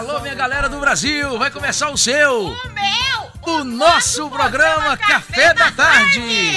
Alô, minha galera do Brasil, vai começar o seu, O meu! o nosso programa Café da Tarde.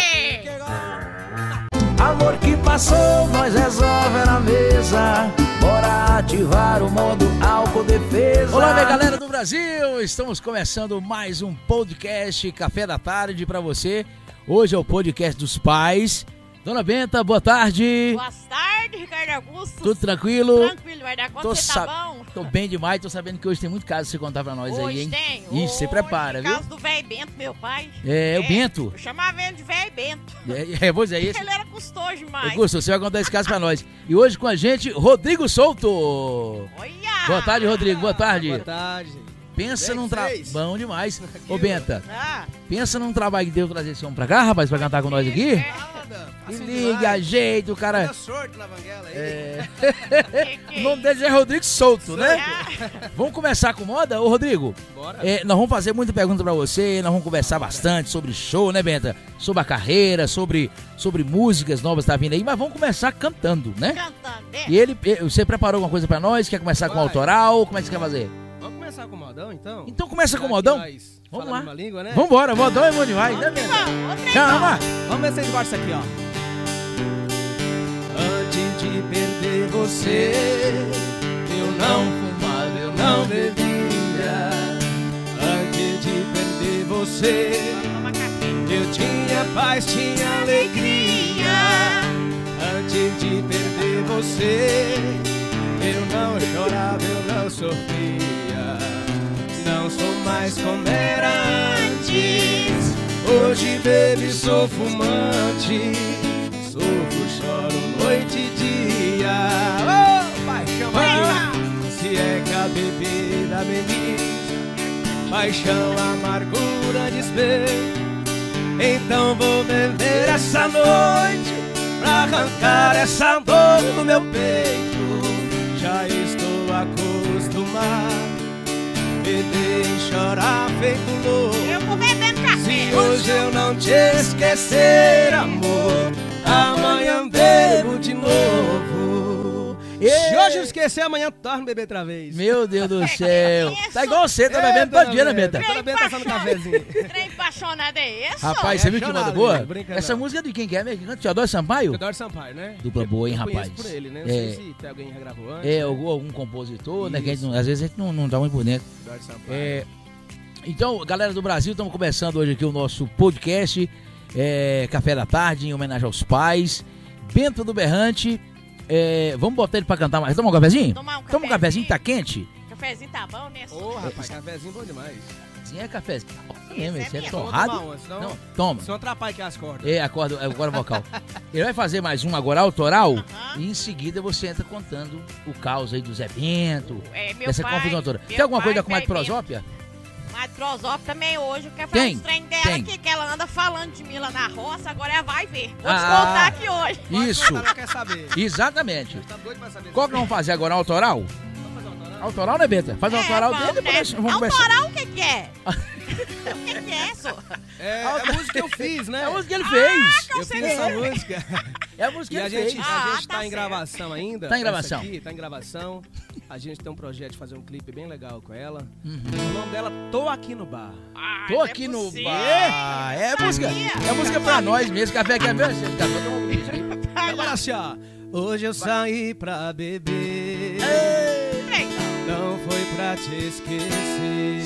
Amor que passou, nós resolve na mesa. Bora ativar o modo álcool defesa. Olá, minha galera do Brasil, estamos começando mais um podcast Café da Tarde pra você. Hoje é o podcast dos pais. Dona Benta, boa tarde. Boa tarde, Ricardo Augusto. Tudo tranquilo? tranquilo, vai dar conta, Tô, você tá bom? Tô bem demais, tô sabendo que hoje tem muito caso pra você contar pra nós Hoje aí, hein? tem. Ixi, você prepara, por viu? causa do velho Bento, meu pai. É, o Bento. Eu chamava ele de velho Bento. É, é, pois é esse. Ele era custoso demais. Augusto, você vai contar esse caso pra nós. E hoje com a gente, Rodrigo Souto. Olha! Boa tarde, Rodrigo. Boa tarde. Boa tarde. Pensa Bem num trabalho. Bom demais. Ô, ó. Benta, Ah, pensa num trabalho que deu trazer esse homem pra cá, rapaz, pra cantar com nós aqui. Nada. E Assim liga, ajeita, o cara. Sorte na vanguela aí. É, que que o nome dele é Rodrigo Souto, né? Ah, Vamos começar com moda? Ô, Rodrigo, Bora. é, nós vamos fazer muita pergunta pra você, nós vamos conversar bastante sobre show, né, Benta? Sobre a carreira, sobre, sobre músicas novas que tá vindo aí, mas vamos começar cantando, né? Cantando, né? E ele, você preparou alguma coisa pra nós? Quer começar com Vai. autoral? Como é que você quer fazer? Vamos começar com o modão, então? Então começa com que modão. Vamos lá. mesma língua, né? Vambora, modão é bom demais, né, Benta? Vamos, outra aí, Chama! Vamos ver se vocês gostam aqui, ó. Antes de perder você, eu não fumava, eu não bebia. Antes de perder você, eu tinha paz, tinha alegria. Antes de perder você, mais como era antes. Hoje, baby, sou fumante. Sofro, choro noite e dia. Oh, paixão. Se é que a bebida ameniza, paixão, amargura, despejo. Então vou beber essa noite pra arrancar essa dor do meu peito. Já estou acostumado beber e chorar feito louco. Eu vou bebendo café. Se hoje eu não te esquecer, amor, amanhã bebo de novo. Se hoje eu esquecer, amanhã torno beber outra vez. Meu Deus do céu. isso? Tá igual você, tá bebendo todo dia, né, Benta? Toda Benta só no cafezinho. Trem apaixonado é esse? Rapaz, você viu que moda boa? né? Essa não. música é de quem que é mesmo? Canta? Teodoro Sampaio? Teodoro Sampaio, né? Dupla boa, hein, rapaz? por ele, né? Não É. sei se tem alguém que regravou antes. É, né? algum, algum compositor, né? Que às vezes a gente não, não tá muito por dentro. Teodoro Sampaio. É, então, galera do Brasil, estamos começando hoje aqui o nosso podcast é, Café da Tarde, em homenagem aos pais. Bento do Berrante. É, vamos botar ele pra cantar mais. Toma um cafezinho? Tomar um Toma um cafezinho, tá quente? Cafezinho tá bom, né? Ô, rapaz, cafezinho bom demais. Sim, é cafezinho. É, Esse é esse é mesmo. torrado. Uma, senão- Não, toma. Senão atrapalha aqui as cordas. É, acorda, é agora vocal. Ele vai fazer mais um agora autoral Aham. e em seguida você entra contando o caos aí do Zé Bento, É, meu dessa pai, confusão toda. Tem alguma pai, coisa da comadre velho Bento. Mas Prosópio também hoje quer falar Tem, uns trem dela tem. aqui, que ela anda falando de mim lá na roça, agora ela vai ver. Vou te Ah. contar aqui hoje. Isso, Ela quer saber. exatamente. Tá doido pra saber. Qual que nós vamos fazer agora? Autoral? Vamos fazer autoral? Autoral, né, Benta? Faz um autoral vamos, dele e depois né? vamos. Autoral o que que é? o que que é, só? É, é a música que eu fiz, né? É a música que ele fez. Eu fiz essa música. É a música E que a ele gente, fez. a Ah, gente tá tá, em certo. gravação ainda. Tá em gravação. Aqui, tá em gravação. A gente tem um projeto de fazer um clipe bem legal com ela. Uhum. O nome dela, Tô Aqui no Bar. Ai, Tô é aqui no possível. bar. É a música. É a música pra nós mesmo. Café que é meu. Você tá todo mundo isso aí. Vai Agora lá. assim, ó. Hoje eu saí pra beber. Trem. Não foi pra te esquecer.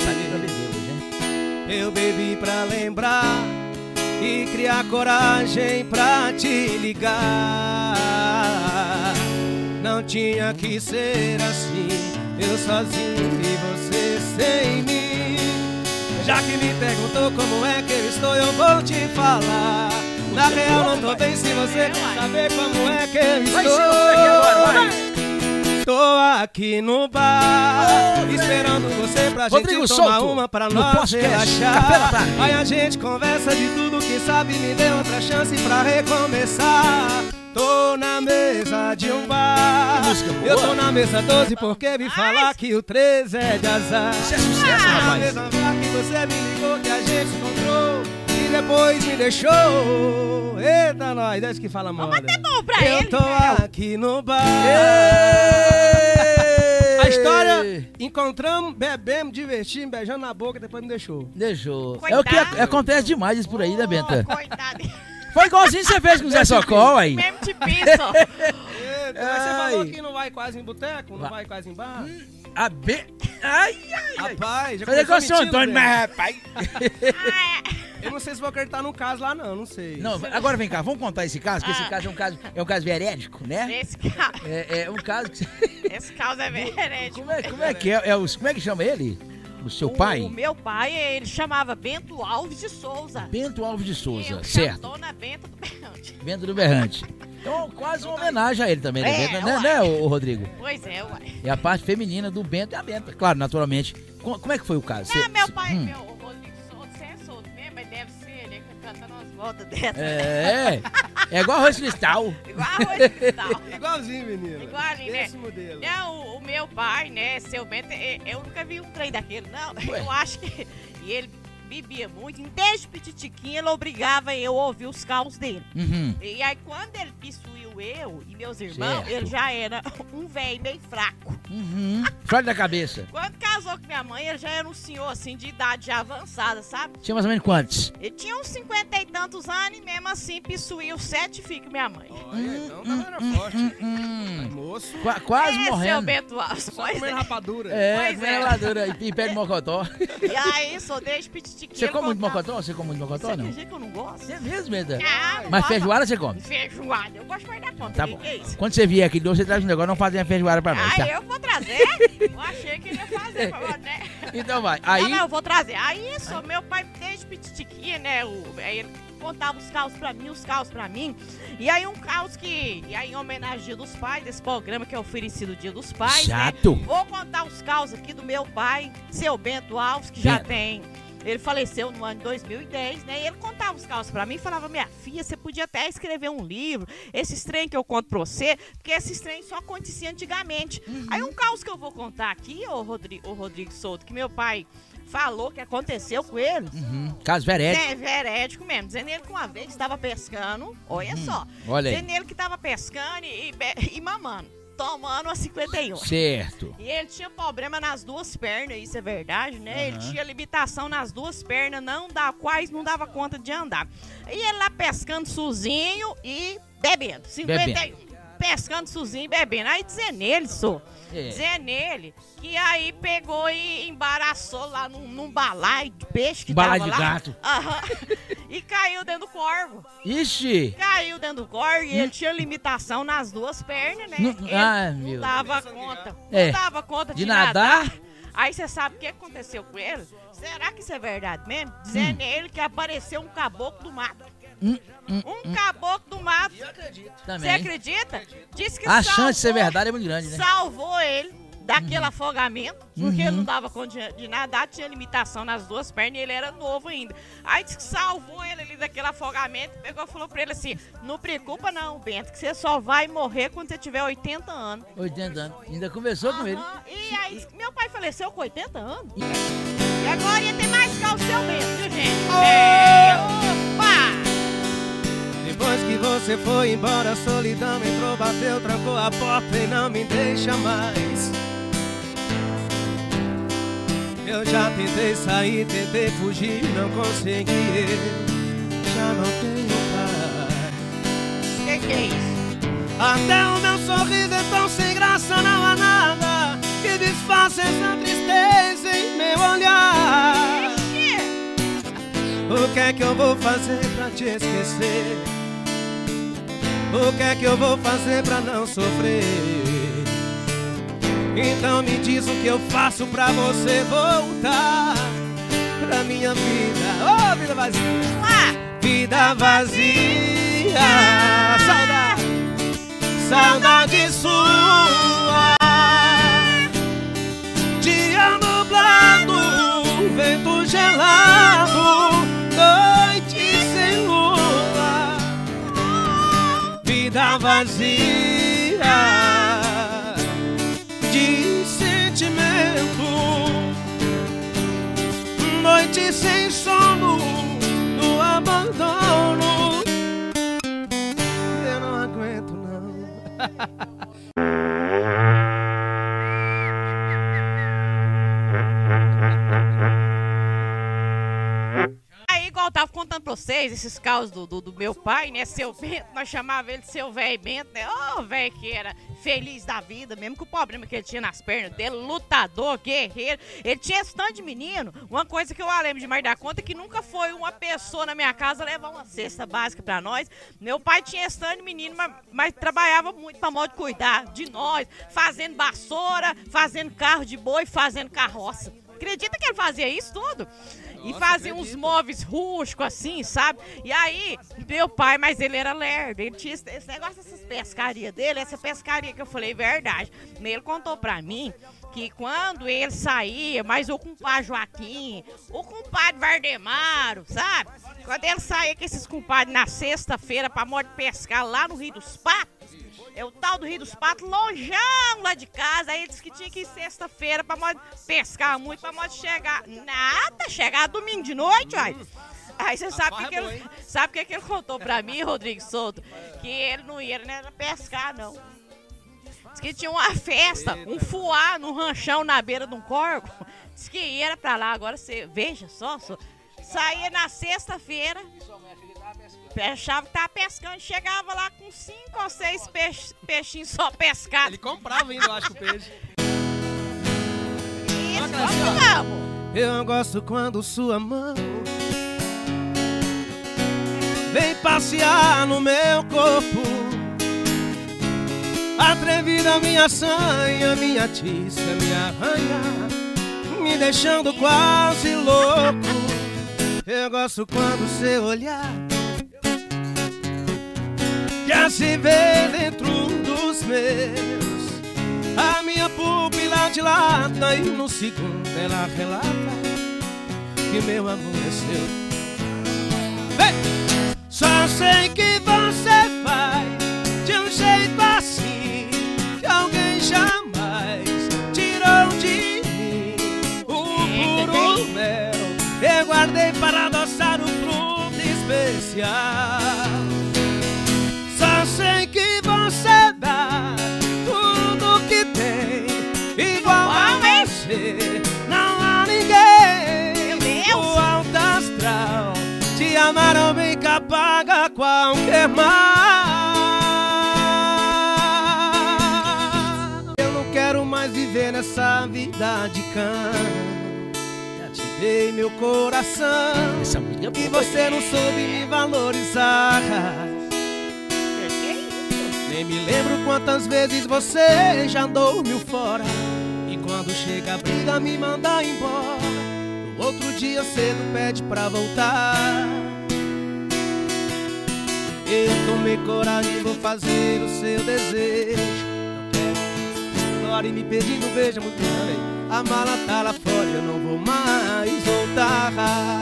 Eu bebi pra lembrar e criar coragem pra te ligar. Não tinha que ser assim, eu sozinho e você sem mim. Já que me perguntou como é que eu estou, eu vou te falar. Na real, não tô bem se você quer saber como é que eu estou. Aqui no bar, esperando você pra Rodrigo gente tomar Souto, uma pra no nós podcast relaxar. Aí a gente conversa de tudo que sabe, me dê outra chance pra recomeçar. Tô na mesa de um bar. Que música boa. Eu tô na mesa 12 porque me falar que o 13 é de azar. Isso é sucesso, Na rapaz. mesa bar que você me ligou, que a gente encontrou. E depois me deixou. Eita, nós, desce que fala moda. Bom pra Eu ele. tô né? aqui no bar. Ei! A história, encontramos, bebemos, divertimos, beijando na boca, depois me deixou. Deixou. É o que Coitado. ac- acontece demais isso por aí, né, Benta? Coitado. Foi igualzinho você fez com o Zé Socol aí. Mesmo de piso. Eita, mas você falou que não vai quase em boteco, não Vai. vai quase em bar? A B. Ai, ai, ai. Rapaz, já Fazer igual o seu mentindo, Antônio, mas rapaz. Ah, Eu não sei se vou acreditar no caso lá não, não sei. Não, agora vem cá, vamos contar esse caso, que esse Ah. caso é um caso, é um caso verídico, né? esse, ca... É, é um caso que. esse caso é verídico. Como é, como é que é? é os, como é que chama ele? O seu O, pai? o meu pai, ele chamava Bento Alves de Souza. Bento Alves de Souza, certo. Dona Bento do Berrante. Bento do Berrante. Então, quase uma homenagem a ele também, né, É, Bento? Né, né, ô, Rodrigo? Pois é, uai. É a parte feminina do Bento e a Benta. Claro, naturalmente. Co- Como, é que foi o caso? Não, Cê- meu cê- pai, hum. meu dessas. É, é igual arroz cristal. Igual arroz sal. Igualzinho, menino. Igualzinho, né? Esse modelo. Não, o, o meu pai, né, seu Bento, eh, eu nunca vi um trem daquele, não. Ué. Eu acho que. E ele bebia muito, e desde petitiquinho ele obrigava eu a ouvir os calos dele. Uhum. E aí, quando ele possuiu eu e meus irmãos, Certo. ele já era um velho meio fraco. Uhum. Fora da cabeça. Quando casou com minha mãe, ele já era um senhor, assim, de idade já avançada, sabe? Tinha mais ou menos quantos? Ele tinha uns cinquenta e tantos anos e mesmo assim possuiu sete filhos com minha mãe. Olha, então tá vendo forte. Hum, Moço, qua- quase é, seu morrendo. Bento Alves, só comendo é. rapadura. É, comendo é. ladura e, e pé de mocotó. E aí, sou desde petitiquinho. Você come muito mocotó? Você come muito Você mocotó, não? acredita que eu não gosto? É mesmo, Benta? Ah, Mas gosto. feijoada você come? Feijoada, eu gosto mais conta. Tá bom. é? Quando você vier aqui, você traz um negócio, não fazer uma feijoada pra nós, Ah, tá? eu vou trazer? Eu achei que ele ia fazer, né? Então vai. Não, Aí, não, eu vou trazer. Aí, isso, meu pai, desde petitiquinha, né? O, aí ele contava os caos pra mim, os caos pra mim. E aí, um caos que. E aí, em homenagem ao Dia dos Pais, desse programa que é oferecido Dia dos Pais, né? chato. Vou contar os caos aqui do meu pai, seu Bento Alves, que já Bento. tem. Ele faleceu no ano de 2010, né? E ele contava os caos pra mim e falava: Minha filha, você podia até escrever um livro, esses trem que eu conto pra você, porque esses trem só acontecia antigamente. Aí, um caos que eu vou contar aqui, ô Rodrigo, ô Rodrigo Souto, que meu pai falou que aconteceu com ele. Uhum. Caso verédico. É verédico mesmo. Dizendo ele que uma vez estava pescando, olha só. Olha aí. Dizendo ele que estava pescando e, be- e mamando, tomando a 51. Certo. E ele tinha problema nas duas pernas, isso é verdade, né? Ele Aham. tinha limitação nas duas pernas, não dá, quais não dava conta de andar. E ele lá pescando sozinho e bebendo. 51. Pescando sozinho e bebendo. Aí dizendo ele, só. É. Dizer nele que aí pegou e embaraçou lá num, num balaio de peixe que Balaio tava de lá. gato. Aham. e caiu dentro do corvo. Ixi. Caiu dentro do corvo e ele tinha limitação nas duas pernas, né? Não- ele ai, não meu dava conta. É. Não dava conta de, De nadar? Aí você sabe o que aconteceu com ele? Será que isso é verdade mesmo? Dizendo ele que apareceu um caboclo do mato. Hum, hum, Um caboclo do mato. Eu acredito. Você acredita? Disse que A salvou, chance de ser verdade é muito grande, né? salvou ele daquele afogamento, porque Uhum. ele não dava conta de, de nadar, tinha limitação nas duas pernas e ele era novo ainda. Aí disse que salvou ele ali daquele afogamento, pegou e falou pra ele assim: Não preocupa não, Bento, que você só vai morrer quando você tiver 80 anos. 80 anos. Ainda conversou com ele. E aí, meu pai faleceu com 80 anos. E agora ia ter mais calço seu Bento, viu, gente? É, opa! Depois que você foi embora, a solidão entrou, bateu, trancou a porta e não me deixa mais. Eu já tentei sair, tentei fugir, não consegui. Já não tenho paz. Que que é isso? Até o meu sorriso é tão sem graça, não há nada que disfarce essa tristeza em meu olhar. O que é que eu vou fazer pra te esquecer? O que é que eu vou fazer pra não sofrer? Então me diz o que eu faço pra você voltar pra minha vida. Oh, vida vazia! Lá! Vida vazia! Saudade! Saudade sua! Dia nublado, vento gelado, noite sem lua, vida vazia noite sem sono, no abandono. Eu não aguento não. contando pra vocês esses casos do, do, do meu pai, né? Seu Bento, nós chamava ele de seu velho Bento, né? Ô, velho que era feliz da vida, mesmo com o problema que ele tinha nas pernas dele, lutador, guerreiro. Ele tinha esse tanto de menino. Uma coisa que eu lembro demais da conta é que nunca foi uma pessoa na minha casa levar uma cesta básica pra nós. Meu pai tinha esse tanto de menino, mas, mas trabalhava muito pra modo de cuidar de nós, fazendo vassoura, fazendo carro de boi, fazendo carroça. Acredita que ele fazia isso tudo? E fazia uns móveis rústicos assim, sabe? E aí, meu pai, mas ele era lerdo, ele tinha esse esse negócio dessas pescarias dele, essa pescaria que eu falei verdade. Ele contou pra mim que quando ele saía, mas o compadre Joaquim, o compadre Vardemaro, sabe? Quando ele saía com esses compadres na sexta-feira pra modo de pescar lá no Rio dos Patos, é o tal do Rio dos Patos, longeão lá de casa. Aí disse que tinha que ir sexta-feira pra modo pescar muito, pra modo chegar. Nada, chegar domingo de noite, olha. Aí você sabe o que, que ele, hein? sabe o que, que ele contou pra mim, Rodrigo Souto? Que ele não ia né, pescar, não. Diz que tinha uma festa, um fuá no ranchão na beira de um corgo. Diz que ia pra lá. Agora você, veja só, só saía na sexta-feira, achava que tava pescando, chegava lá com cinco ou seis peixe- peixinhos só pescados. Ele comprava ainda, eu acho, o peixe. Isso, Olha vamos, vamos. Eu gosto quando sua mão vem passear no meu corpo. Atrevida minha sanha, minha tiça, me arranha, me deixando quase louco. Eu gosto quando seu olhar quer se ver dentro dos meus. A minha pupila dilata e no segundo ela relata que meu amor é seu. Vem! Só sei que você faz de um jeito assim que alguém jamais tirou de mim o puro mel. Eu guardei para adoçar o fruto especial. Você. Não há ninguém no alto astral te amaram bem que apaga qualquer mal. Eu não quero mais viver nessa vida de cão. Dei meu coração. É E você não soube me valorizar. Que isso? Nem me lembro quantas vezes você já dormiu fora. Quando chega a briga, me manda embora. No outro dia cedo pede pra voltar. Eu tomei coragem, vou fazer o seu desejo. Não quero e me pedindo beijo, muito bem. A mala tá lá fora, eu não vou mais voltar.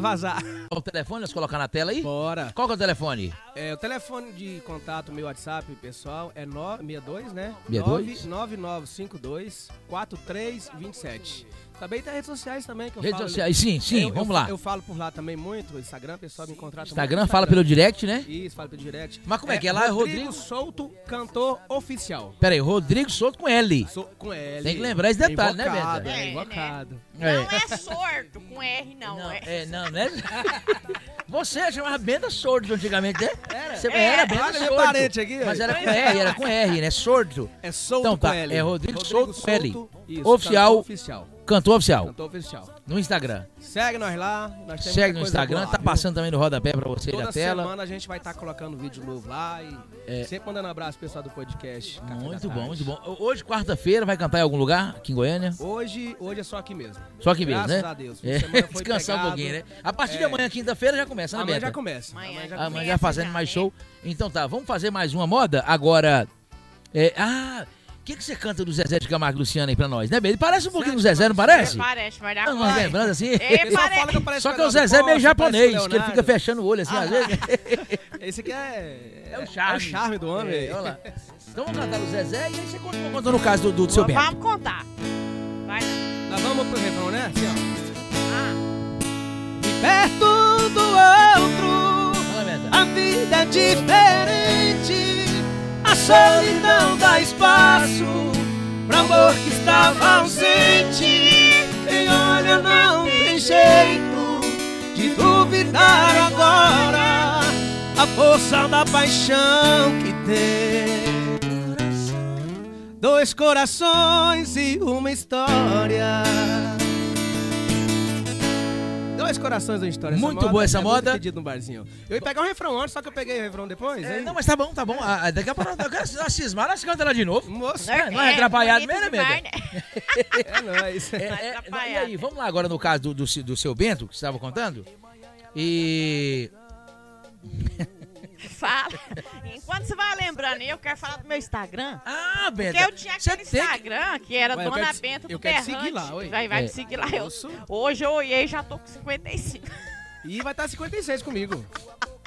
Pra vazar. O telefone, nós colocar na tela aí? Bora. Qual que é o telefone? É, o telefone de contato, meu WhatsApp, pessoal, é 962, né? 62? 9952 4327. Também tem redes sociais também que eu Redes falo. sociais, sim, sim, Eu- vamos eu, lá. Eu falo por lá também muito, Instagram, o pessoal me contrata Instagram, no fala pelo direct, né? Isso, fala pelo direct. Mas como é que é lá? É Rodrigo- Souto, cantor oficial. Pera aí, Rodrigo Souto com L. Sou com L. Tem que lembrar esse detalhe, né, Invocado, Benta? É, É, invocado. Não é sordo com R, não. Não, é. é, não, né? Você chamava Benda Sordo antigamente, né? Era? Você É. era Benda Olha, meu Sordo. parente aqui, Mas era com R, era com R, né? Sordo. É Souto Então tá, com L. é Rodrigo Souto com L. Isso, Oficial. cantor oficial. Cantor oficial. Cantor oficial. No Instagram. Segue nós lá. Nós temos Segue no Instagram, boa lá, tá viu? passando também no rodapé pra você Toda na tela. semana a gente vai estar colocando vídeo novo lá e É. sempre mandando abraço pessoal do podcast. Café Muito da bom, muito bom. Hoje, quarta-feira, vai cantar em algum lugar aqui em Goiânia? Hoje, hoje é só aqui mesmo. Só aqui mesmo, Graças né? a Deus. Fim É, de semana foi descansar um pouquinho, né? A partir de É. amanhã, quinta-feira, já começa, né, Amanhã Beta? já começa. Amanhã Amanhã já Amanhã já fazendo já, mais né? show. Então tá, vamos fazer mais uma moda? Agora. É, ah, que, que você canta do Zezé de Camargo Luciano aí pra nós, né? Ele parece um pouquinho do Zezé, não parece? Parece, dá Não, Umas conta. lembranças assim. É, pessoal parece- fala que eu pareço Só que é o Zezé meio Costa, japonês, parece que ele fica fechando o olho assim, às vezes. Esse aqui é. É o charme. É o charme do homem. É, olha lá. Então vamos cantar o Zezé e aí você continua contando o caso do, do, do seu Bento. Vamos contar. Vai lá. Nós vamos pro refrão, né? Assim, ó. Ah, Perto do outro, a vida é diferente. Solidão dá espaço pro amor que estava ausente. Quem olha não tem jeito de duvidar agora a força da paixão que tem. Dois corações e uma história. Dois corações uma história. Muito boa essa é moda. pedido no barzinho. Eu ia pegar um refrão antes, só que eu peguei o refrão depois. É, hein? não, mas tá bom, tá bom. Ah, daqui a pouco eu quero nós cismar, nós cantamos ela de novo. Moço, É, não é atrapalhado bonito mesmo, né, demais, Benta? né? é nóis. É, é, e aí, vamos lá agora no caso do, do, do seu Bento, que você estava contando. E. Fala. Enquanto você vai lembrando eu quero falar do meu Instagram. Ah, Bento. Porque eu tinha você aquele que- Instagram que era Ué, Dona quero te- Bento do eu quero te Berrante. seguir lá, ué. Vai, vai É. me seguir lá. Eu, hoje eu olhei e já tô com 55. E vai estar 56 comigo.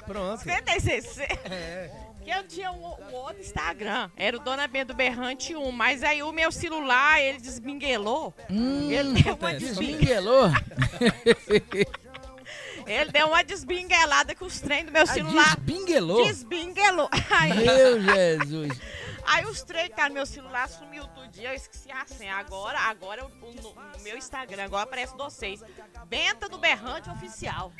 Pronto. 56. É. Que eu tinha um, um outro Instagram. Era o Dona Bento Berrante 1. Mas aí o meu celular, ele desbinguelou. Hum, Ele deu uma acontece. Ele deu uma desbinguelada com os trem do meu Ah, celular. desbinguelou. Desbinguelou. Meu Jesus. Aí os que tá no meu celular sumiu todo dia. Eu esqueci a senha. Agora, agora o, o- no meu Instagram, agora aparece vocês. Benta do Berrante Oficial.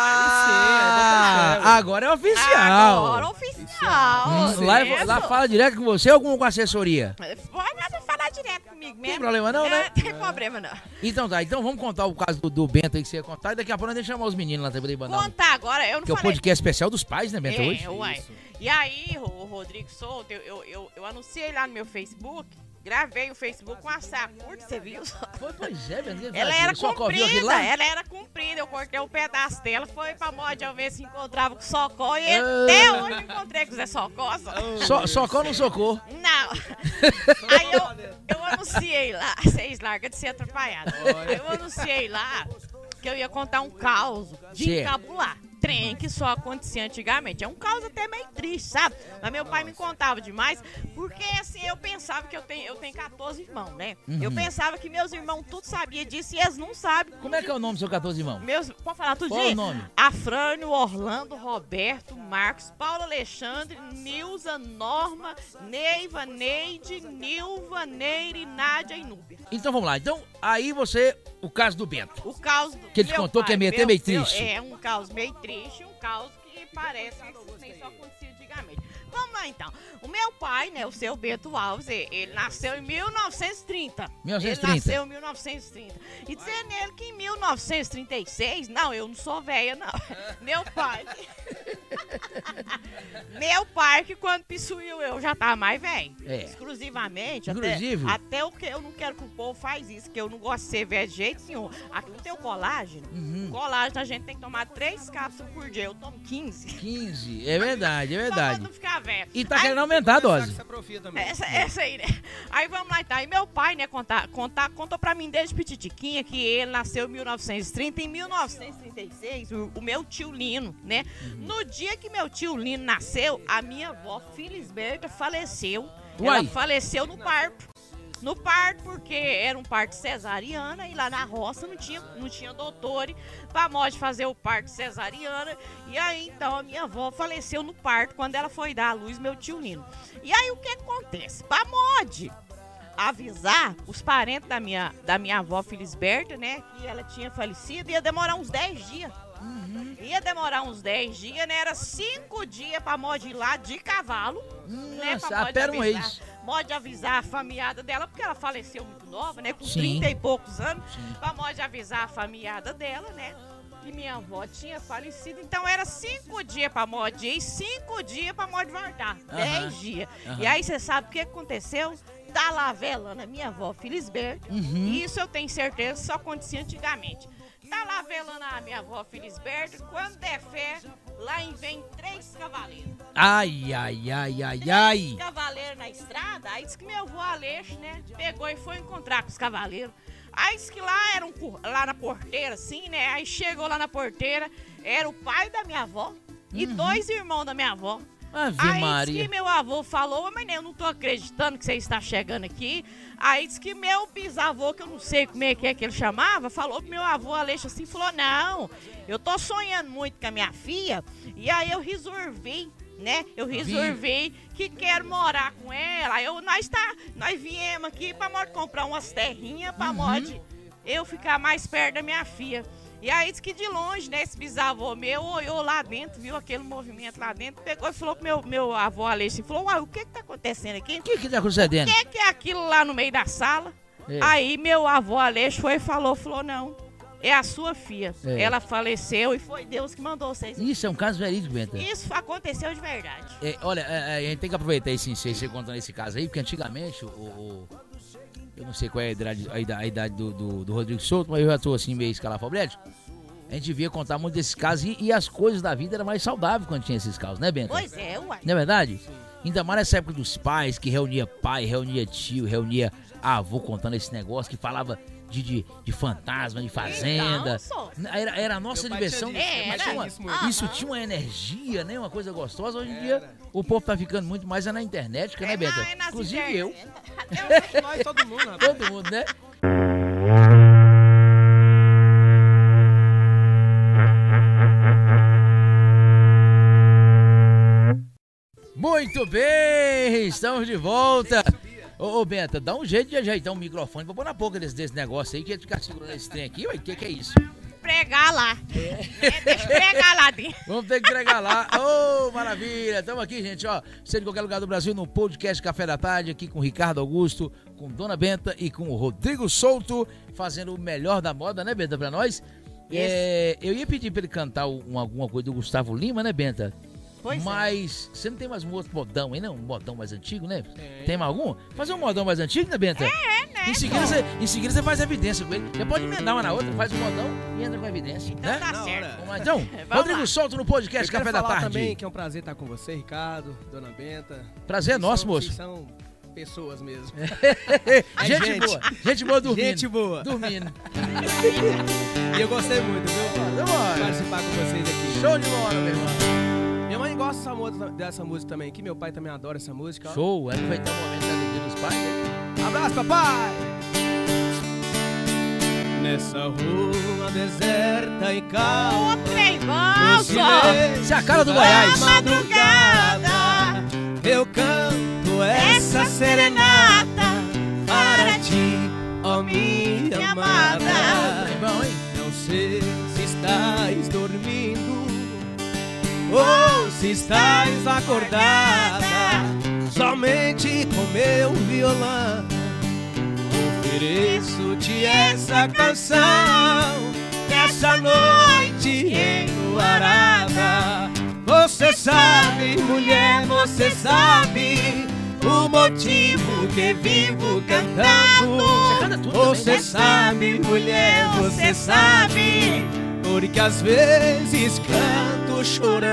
Ah, agora é oficial. Agora oficial. Hum, lá, Isso. lá fala direto com você ou com, com assessoria? Pode nada falar direto comigo mesmo. problema não, né? É, tem problema não. Então tá, então vamos contar o caso do, do Bento aí que você ia contar e daqui a pouco nós chamar os meninos lá também Contar agora, eu não Que é o falei. podcast especial dos pais, né, Bento, hoje? É, uai. E aí, o Rodrigo Souto, eu, eu, eu, eu anunciei lá no meu Facebook, gravei o Facebook com a saia curta, você viu? Pois- Pois é, Bento. Ela era comprida, lá? ela era comprida. Eu cortei um pedaço dela, foi pra mod eu ver se encontrava com o Socó. E Ah. até hoje eu encontrei com o Zé Socó. só- So, socó não socou. Não. Aí eu, eu anunciei lá, vocês largam de ser atrapalhado. Aí eu anunciei lá que eu ia contar um caos de encabular. Trem que só acontecia antigamente. É um caos até meio triste, sabe? Mas meu pai me contava demais, porque assim, eu pensava que eu tenho, eu tenho 14 irmãos, né? Eu pensava que meus irmãos tudo sabiam disso e eles não sabem. Como é que é o nome do seu 14 irmão? Meus, pode falar tudo Qual o nome? Afrânio, Orlando, Roberto, Marcos, Paulo Alexandre, Nilza, Norma, Neiva, Neide, Nilva, Neire, Nádia e Núbia. Então vamos lá. Então, aí você, o caso do Bento. O caos do Que ele meu contou que é meio- até meu- meio meu- triste. É, um caos meio triste, um caos que parece que nem só antigamente. Vamos lá então. O meu pai, né, o seu Bento Alves, ele, nasceu em 1930. 1930. Ele nasceu em 1930. E dizendo ele que em 1936, não, eu não sou velha, não. Meu pai. meu pai, que quando pissuiu eu já tava mais velho. É. Exclusivamente. Inclusive. Até, até o que eu não quero que o povo faz isso, que eu não gosto de ser velho de jeito nenhum. Aqui não tem o colágeno. Uhum. Colágeno a gente tem que tomar três cápsulas por dia. Eu tomo 15. 15. É verdade, é Só pra verdade. não ficar velho. E tá Aí- querendo aumentar a dose. Essa essa, essa aí, né? Aí vamos lá, então. Aí meu pai, né, contar, contar, contou pra mim desde petitiquinha que ele nasceu em 1930. Em 1936, o, o meu tio Lino, né? Uhum. No dia que meu tio Lino nasceu, a minha avó, Filisberta, faleceu. Uai. Ela faleceu no parto. No parto, porque era um parto cesariana e lá na roça não tinha, não tinha doutor pra mod fazer o parto cesariana. E aí, então, a minha avó faleceu no parto quando ela foi dar à luz meu tio Nino. E aí, o que acontece? Pra mod avisar os parentes da minha, da minha avó Felisberta, né, que ela tinha falecido, ia demorar uns 10 dias. Ia demorar uns 10 dias, né? Era 5 dias pra mod ir lá de cavalo. né, Nossa, pra mod até um Pode avisar a família dela, porque ela faleceu muito nova, né? Com Sim. 30 e poucos anos. Sim. Pra pode avisar a família dela, né? Que minha avó tinha falecido. Então era cinco dias pra ir e cinco dias pra mod voltar. Aham. Dez dias. Aham. E aí você sabe o que aconteceu? Tá lá velando a minha avó Felisberto. Uhum. Isso eu tenho certeza só acontecia antigamente. Tá lá velando a minha avó Felisberto. Quando der fé, lá em vem três cavaleiros. Ai, ai, ai, ai, ai. cavaleiros na estrada, aí disse que meu avô Aleixo, né, pegou e foi encontrar com os cavaleiros. Aí disse que lá era um, lá na porteira, assim, né, aí chegou lá na porteira, era o pai da minha avó, e dois irmãos da minha avó. Ave Aí diz Maria. que meu avô falou, "Ô, mas eu não tô acreditando que você está chegando aqui. Aí diz que meu bisavô, que eu não sei como é que é que ele chamava, falou pro meu avô Aleixo assim, falou, não, eu tô sonhando muito com a minha filha, e aí eu resolvi, né? Eu resolvi que quero morar com ela. Aí Eu, nós, tá, nós viemos aqui pra mod comprar umas terrinhas pra mod eu ficar mais perto da minha filha. E aí diz que de longe, né, esse bisavô meu olhou lá dentro, viu aquele movimento lá dentro, pegou e falou pro meu, meu avô Aleixo, falou, uai, o que que tá acontecendo aqui? O que que tá sucedendo? O que que é aquilo lá no meio da sala? É. Aí meu avô Aleixo foi e falou, falou, não, é a sua filha. É. Ela faleceu e foi Deus que mandou vocês. Isso é um caso verídico, Benta. Isso aconteceu de verdade. É, olha, é, é, a gente tem que aproveitar esse você contando esse caso aí, porque antigamente o. o- eu não sei qual é a idade, a idade, a idade do, do, do Rodrigo Souto, mas eu já tô assim meio escalafobrético. A gente via contar muito desses casos e, e as coisas da vida eram mais saudáveis quando tinha esses casos, né, Benta? Pois é, uai. Não é verdade? Ainda mais nessa época dos pais, que reunia pai, reunia tio, reunia avô contando esse negócio, que falava de, de, de fantasma, de fazenda. Então, só. Era, era a nossa diversão. tinha Isso tinha uma- isso tinha uma energia, né? Uma coisa gostosa. Hoje em dia, Era. o povo tá ficando muito mais é na internet, que, né, Benta? na- é Inclusive eu. internet. Até Nós, todo mundo, rapaz. Todo mundo, né? Muito bem, estamos de volta. Ô, ô Benta, dá um jeito de ajeitar um microfone pra pôr na boca desse, desse negócio aí, que ia ficar segurando esse trem aqui. O que, que é isso? pregar lá. É, deixa eu pregar lá dentro. Vamos ter que entregar lá. Ô, maravilha! Estamos aqui, gente, ó. Você de qualquer lugar do Brasil, no podcast Café da Tarde, aqui com o Ricardo Augusto, com Dona Benta e com o Rodrigo Souto, fazendo o melhor da moda, né, Benta, pra nós? É, eu ia pedir pra ele cantar um- alguma coisa do Gustavo Lima, né, Benta? Pois é. Mas você não tem mais um outro modão aí, não? Um modão mais antigo, né? Tem. Tem mais algum? Fazer um modão mais antigo, né, Benta? É, né? Em seguida, você, em seguida você faz evidência com ele. Você pode emendar uma na outra, faz um modão e entra com a evidência. Então né? tá Na certo. hora. Vamos então? Vamos Rodrigo lá. Solto no podcast quero Café da falar Tarde. também que é um prazer estar com você, Ricardo, Dona Benta. Prazer é nosso, são- moço. São pessoas mesmo. gente, gente. boa, gente boa dormindo. Gente boa. Dormindo. E eu gostei muito, viu? Vambora. Participar com vocês aqui. Show de bola, meu irmão. Minha mãe gosta dessa música, dessa música também aqui. Meu pai também adora essa música. ó. Show, aproveitar o momento da alegria dos pais. né? Abraço, papai! Nessa rua deserta e calma. O trem bom, Isso é a cara do Goiás. madrugada, eu canto essa serenata para ti, ó minha minha amada. amada. Bom, hein? Não sei se estás dormindo ou se estás acordada. Somente com meu violão ofereço-te essa canção nessa noite enluarada. Você sabe, mulher, você sabe o motivo que vivo cantando. Você né? sabe, mulher, você sabe, porque às vezes canto chorando.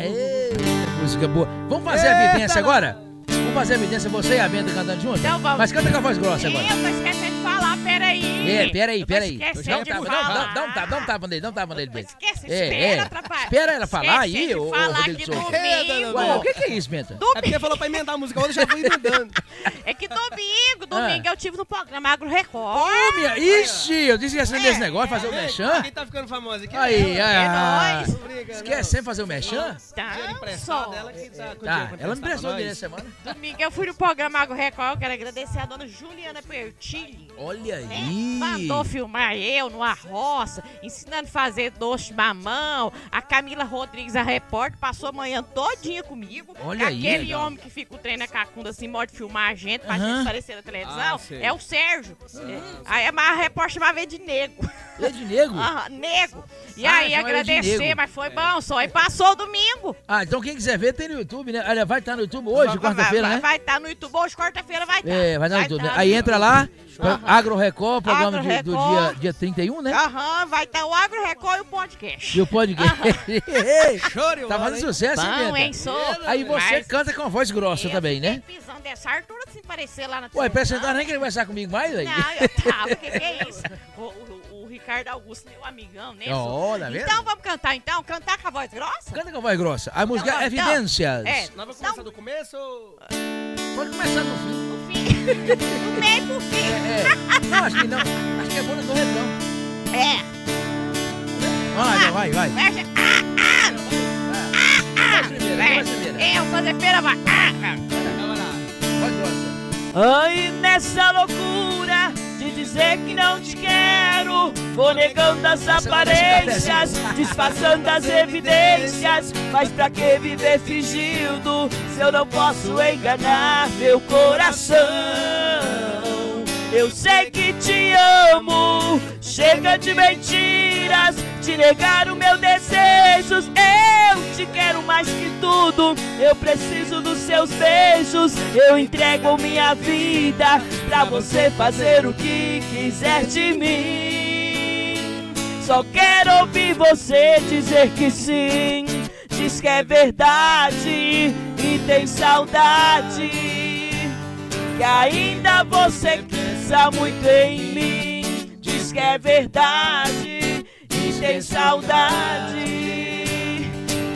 Ei, música boa. Vamos fazer a Eita, evidência agora? Vamos fazer a evidência, você e a Benta cantando junto? Então vamos. Mas canta com a voz grossa agora. eu de falar, peraí. É, peraí, Eu peraí. esquecendo um dá, dá um tapa, dá um tapa nele, dá um tapa nele, Benta. Esquece, É, espera, é. atrapalha. Espera ela falar aí, ô, falar Rodrigo que domingo. Ué, o que, que é isso, Benta? É porque falou pra emendar a música, outra já fui emendando. É que domingo, domingo Ah. eu tive no programa Agro Record. Ô, minha... Ixi, eu disse que ia ser desse É, negócio, fazer o Ei, mexão. Quem tá ficando famosa aqui? Aí, é aí, É nóis. Esquece sempre fazer o mexão? Tá, só. tá com Tá, dinheiro pra ela me emprestar prestou pra dinheiro essa semana. Domingo eu fui no programa Agro Record. Eu quero agradecer a dona Juliana Pertilli. Olha né? aí. Mandou filmar eu numa roça, ensinando a fazer doce de mamão. A Camila Rodrigues, a repórter, passou a manhã todinha comigo. Olha aí, Aquele homem que fica o trem na cacunda assim, pode filmar a gente, pra gente aparecer na televisão, Ah, é o Sérgio. É. Aí a a repórter chamava ele de nego. Ele é de negro? Aham, nego. E Ah, aí, de agradecer, nego. mas foi bom só. E passou o domingo. Ah, então quem quiser ver tem no YouTube, né? Olha, vai estar no YouTube hoje, quarta-feira, né? Vai estar no YouTube hoje, quarta-feira vai estar. É, vai estar no YouTube. né? tá Aí no entra lá, Aham. Agro Record, programa Agro de- do Record. dia, dia 31, né? Aham, vai estar o Agro Record e o podcast. E o podcast. De tá fazendo sucesso, hein, Bom, Benta? hein, sou. Aí você Mas canta com a voz grossa eu também, né? fiquei pisando dessa altura sem parecer lá na Ué, televisão. parece que não tá nem querendo conversar comigo mais, velho. Não, eu tava, o que, que é isso? O, o, o Ricardo Augusto, meu amigão, né? Ó, tá vendo? Então vamos cantar então? Cantar com a voz grossa? Canta com a voz grossa. A música Então, é então, Evidências. É, Nós vamos Então- começar do começo. Pode começar no fim. Do meio pro fim. É, é. Não, acho que não. Acho que é bom no refrão. É. Vai, vai, vai. Fecha. Ah, ah, Vai primeiro, vai primeiro. é. Eu fazer feira, vai. Ah, ah. Voz grossa. Ai, nessa loucura dizer que não te quero, vou negando as aparências, disfarçando as evidências. Mas pra que viver fingindo se eu não posso enganar meu coração? Eu sei que te amo, chega de mentiras, de negar o meu desejos. Eu te quero mais que tudo, eu preciso dos seus beijos. Eu entrego minha vida pra você fazer o que quiser de mim. Só quero ouvir você dizer que sim, diz que é verdade e tem saudade que ainda você pensa muito em mim. Que é verdade e tem saudade.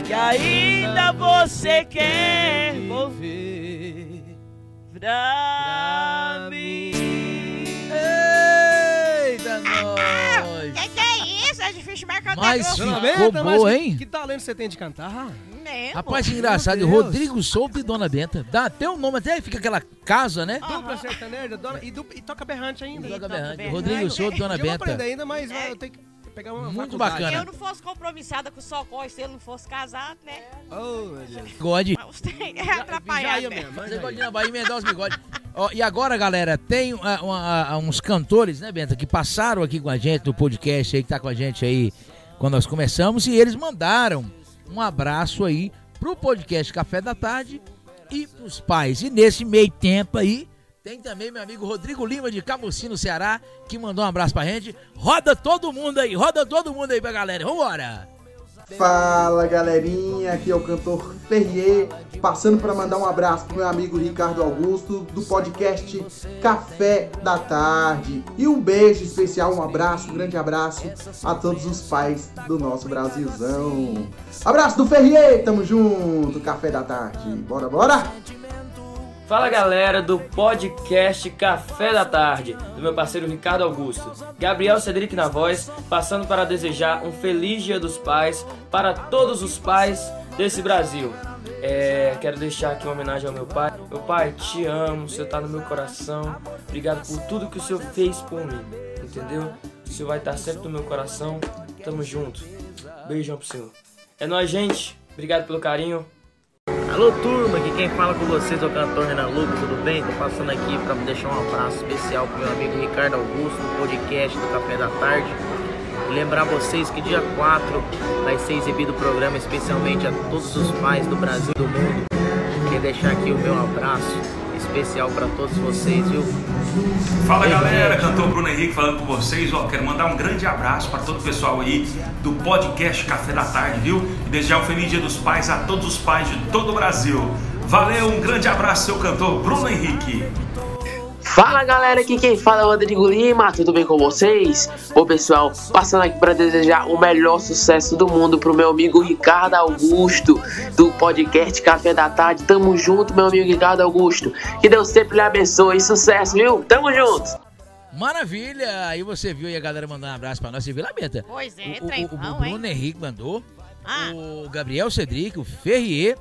Que ainda você quer volver pra mim. É? É difícil marcar Mas até ficou Benta, boa, que- hein? Que talento você tem de cantar? Mesmo. Rapaz, que engraçado. Deus. Rodrigo Souto e Dona Benta. Dá até o nome, até fica aquela casa, né? Dupla sertaneja dona, e, du- e toca berrante ainda. Toca toca berrante. berrante. Rodrigo Souto e Dona Eu vou Benta. aprender ainda, mas vai- eu tenho que pegar uma Muito faculdade. bacana. Se eu não fosse compromissada com o Socorro, se ele não fosse casado, né? Oh, meu Deus. Bigode. Mas Você é Já atrapalhado. ia né? mesmo, mas ir na Bahia emendar os bigodes. Ó, e agora, galera, tem ah, uma- ah, uns cantores, né, Benta, que passaram aqui com a gente no podcast aí, que tá com a gente aí quando nós começamos, e eles mandaram um abraço aí pro podcast Café da Tarde e pros pais. E nesse meio tempo aí, tem também meu amigo Rodrigo Lima de Camusim, no Ceará, que mandou um abraço pra gente. Roda todo mundo aí, roda todo mundo aí pra galera. Vambora! Fala galerinha, aqui é o cantor Ferrier, passando para mandar um abraço pro meu amigo Ricardo Augusto do podcast Café da Tarde. E um beijo especial, um abraço, um grande abraço a todos os pais do nosso Brasilzão. Abraço do Ferrier, tamo junto, Café da Tarde. Bora, bora! Fala galera do podcast Café da Tarde, do meu parceiro Ricardo Augusto. Gabriel Cedric na voz, passando para desejar um feliz Dia dos Pais para todos os pais desse Brasil. É, quero deixar aqui uma homenagem ao meu pai. Meu pai, te amo, senhor tá no meu coração. Obrigado por tudo que o senhor fez por mim, entendeu? O senhor vai estar sempre no meu coração. Tamo junto. Beijão pro senhor. É nóis, gente. Obrigado pelo carinho. Alô turma, aqui quem fala com vocês é o cantor Renan Lucas, tudo bem? Tô passando aqui para deixar um abraço especial pro meu amigo Ricardo Augusto, no podcast do Café da Tarde. E lembrar vocês que dia 4 vai ser exibido o programa especialmente a todos os pais do Brasil e do mundo. Queria deixar aqui o meu abraço especial para todos vocês, viu? Fala galera, cantor Bruno Henrique falando com vocês. Ó, quero mandar um grande abraço para todo o pessoal aí do podcast Café da Tarde, viu? E desejar um feliz Dia dos Pais a todos os pais de todo o Brasil. Valeu, um grande abraço, seu cantor Bruno Henrique. Fala galera, aqui quem fala é o Rodrigo Lima, tudo bem com vocês? Bom pessoal, passando aqui para desejar o melhor sucesso do mundo pro meu amigo Ricardo Augusto, do podcast Café da Tarde. Tamo junto, meu amigo Ricardo Augusto. Que Deus sempre lhe abençoe. Sucesso, viu? Tamo junto! Maravilha! Aí você viu aí a galera mandando um abraço pra nós. Você viu lá, Benta? Pois é, o, o, o hein? Bruno Henrique mandou. Ah. O Gabriel Cedric, o Ferrier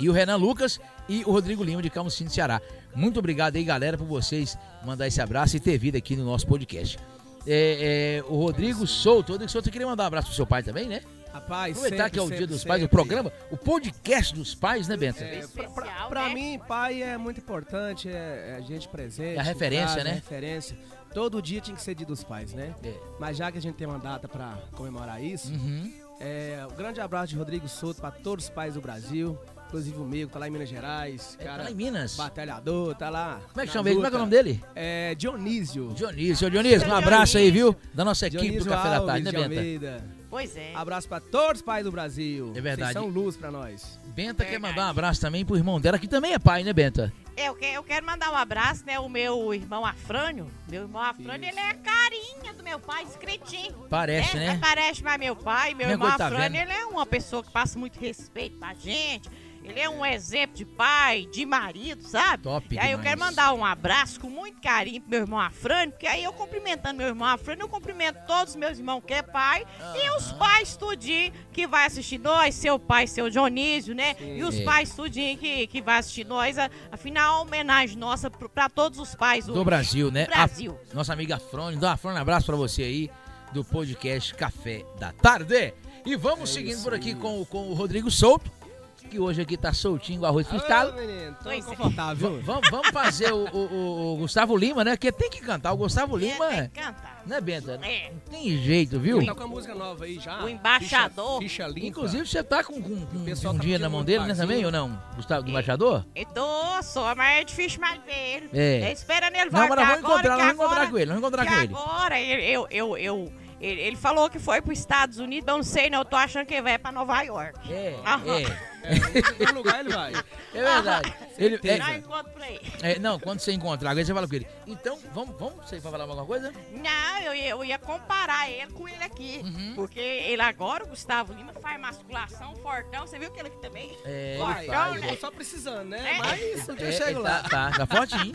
e o Renan Lucas e o Rodrigo Lima de Camusim do Ceará. Muito obrigado aí, galera, por vocês mandar esse abraço e ter vindo aqui no nosso podcast. É, é, o Rodrigo Souto, o Rodrigo Souto, você queria mandar um abraço pro seu pai também, né? Rapaz, Aproveitar sempre, que é o sempre, Dia dos sempre. Pais, o programa, o podcast dos pais, né, Benta? É, pra, pra- pra né? mim, pai é muito importante, é, é a gente presente. É a referência, casa, né? É a referência. Todo dia tinha que ser dia dos pais, né? É. Mas já que a gente tem uma data pra comemorar isso, Uhum. é, um grande abraço de Rodrigo Souto para todos os pais do Brasil. Inclusive o Migo, tá lá em Minas Gerais. É, Cara, tá lá em Minas. batalhador, tá lá. Como é que chama ele? Como é que é o nome dele? É Dionísio. Dionísio. Dionísio, um abraço aí, viu? Da nossa equipe do Dionísio Café da Alves Tarde, né, Benta? Almeida. Pois é. Abraço pra todos os pais do Brasil. É verdade. Vocês são luz pra nós. Benta quer mandar um abraço também pro irmão dela, que também é pai, né, Benta? Eu, que- eu quero mandar um abraço, né? O meu irmão Afrânio. Meu irmão Afrânio, ele é a carinha do meu pai, discretinho. Parece, é, né? Parece mais meu pai. Meu Minha irmão tá Afrânio, vendo. ele é uma pessoa que passa muito respeito pra gente. Ele é um exemplo de pai, de marido, sabe? Top E aí eu demais. quero mandar um abraço com muito carinho pro meu irmão Afrânio, porque aí eu cumprimentando meu irmão Afrânio, eu cumprimento todos os meus irmãos que é pai e os pais tudinho que vai assistir nós, seu pai, seu Dionísio, né? E os É. pais tudinho que, que vai assistir nós. Afinal, uma homenagem nossa pra todos os pais Do hoje. Brasil, né? Brasil. A- nossa amiga Afrone. Então, Afrone, um abraço pra você aí do podcast Café da Tarde. E vamos seguindo por aqui com, com o Rodrigo Souto, que hoje aqui tá soltinho com arroz menino, tô Pois é. confortável. Va- Vamos, vamos fazer o, o- o- o Gustavo Lima, né? Que tem que cantar. O Gustavo Lima, É, é, tem que cantar. né, Benta? É. Não tem jeito, viu? Tá com a música nova aí já. O embaixador. Ficha, ficha limpa. Inclusive, você tá com, com, com, com tá dinheiro na mão um dele, né, também, ou não? Gustavo, do embaixador? Eu tô só, mas é difícil mais ver ele. É. Eu esperando ele Não, voltar mas nós vamos encontrar, nós vamos encontrar com ele, vamos encontrar com ele. agora eu, eu, eu, ele, falou que foi pros Estados Unidos, eu não sei não, eu tô achando que ele vai pra Nova York. É, Aham. é. É, no lugar ele vai. É verdade. Ele, é- Já é, não, quando você encontrar, agora você fala com ele. Então, vamos, vamos, você vai falar alguma coisa? Não, eu, ia- eu ia comparar ele com ele aqui. Uhum. Porque ele agora, o Gustavo Lima, faz musculação, fortão. Você viu que ele aqui também? É, ele faz. eu tô só precisando, né? É. Mas um dia É, eu chego é, lá. Tá, tá, tá fortinho.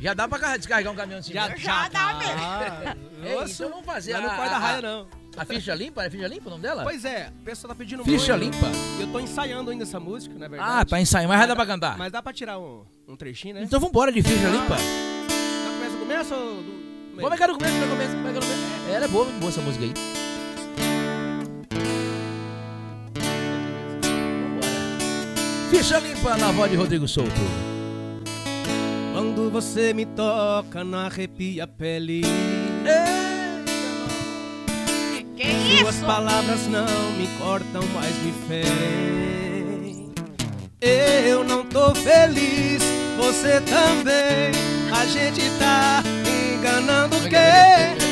Já dá pra carre- descarregar um caminhão de cimento. Já dá mesmo. Ah, É, então vamos fazer mas a, não pode dar a- raia, não. A ficha limpa? É ficha limpa o nome dela? Pois é, o pessoal tá pedindo Ficha muito. limpa. Eu tô ensaiando ainda essa música, na verdade. Ah, tá ensaiando, mas já dá pra cantar. Mas dá pra tirar um, um trechinho, né? Então vambora de ficha limpa. Já começa o começo ou do meio? Como é que era o começo? Como é que era o começo? É? É, Ela é boa, muito boa essa música aí. Vambora. Ficha limpa na voz de Rodrigo Souto. Quando você me toca, não arrepia a pele. Que, que Suas isso? palavras não me cortam, mas me ferem. Eu não tô feliz, você também. A gente tá enganando quem?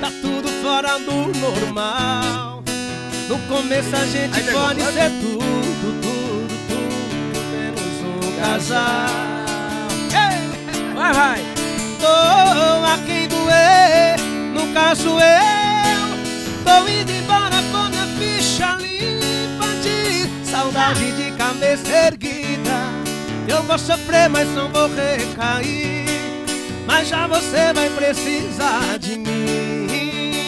Tá tudo fora do normal. No começo a gente Aí pode ser tudo, tudo, tudo, menos um casal. Vai, vai. Tô a quem doer, no caso eu Tô indo embora com minha ficha limpa de saudade de cabeça erguida. Eu vou sofrer, mas não vou recair. Mas já você vai precisar de mim.